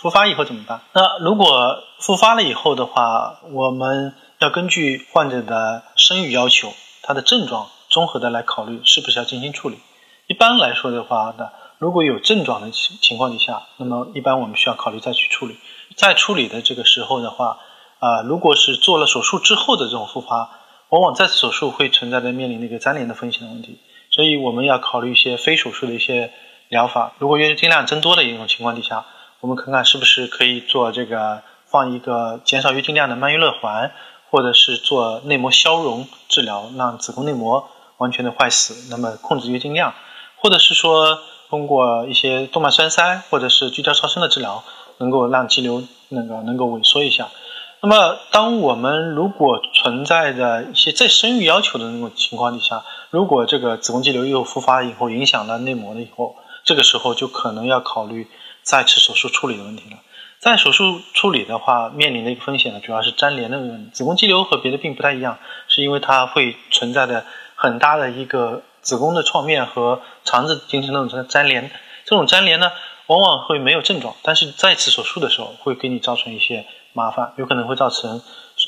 复发以后怎么办？那如果复发了以后的话，我们要根据患者的生育要求、他的症状综合的来考虑是不是要进行处理。一般来说的话呢，如果有症状的情情况底下，那么一般我们需要考虑再去处理。在处理的这个时候的话，啊，如果是做了手术之后的这种复发，往往再次手术会存在着面临那个粘连的风险的问题，所以我们要考虑一些非手术的一些疗法。如果月经量增多的一种情况底下，我们看看是不是可以做这个放一个减少月经量的曼月乐环，或者是做内膜消融治疗，让子宫内膜完全的坏死，那么控制月经量，或者是说通过一些动脉栓塞或者是聚焦超声的治疗，能够让肌瘤那个能够萎缩一下。那么，当我们如果存在着一些再生育要求的那种情况底下，如果这个子宫肌瘤又复发以后影响了内膜了以后，这个时候就可能要考虑。再次手术处理的问题了，在手术处理的话，面临的一个风险呢，主要是粘连的问题。子宫肌瘤和别的病不太一样，是因为它会存在的很大的一个子宫的创面和肠子形成那种粘连。这种粘连呢，往往会没有症状，但是再次手术的时候会给你造成一些麻烦，有可能会造成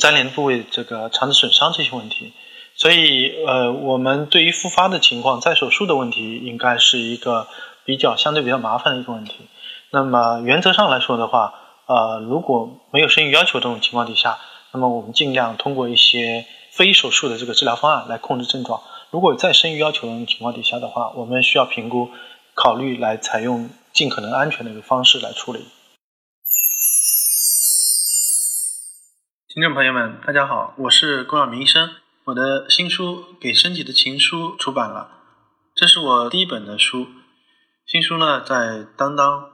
粘连部位这个肠子损伤这些问题。所以，呃，我们对于复发的情况，再手术的问题，应该是一个比较相对比较麻烦的一个问题。那么原则上来说的话，呃，如果没有生育要求这种情况底下，那么我们尽量通过一些非手术的这个治疗方案来控制症状。如果在生育要求的情况底下的话，我们需要评估、考虑来采用尽可能安全的一个方式来处理。听众朋友们，大家好，我是龚晓明医生，我的新书《给身体的情书》出版了，这是我第一本的书，新书呢在当当。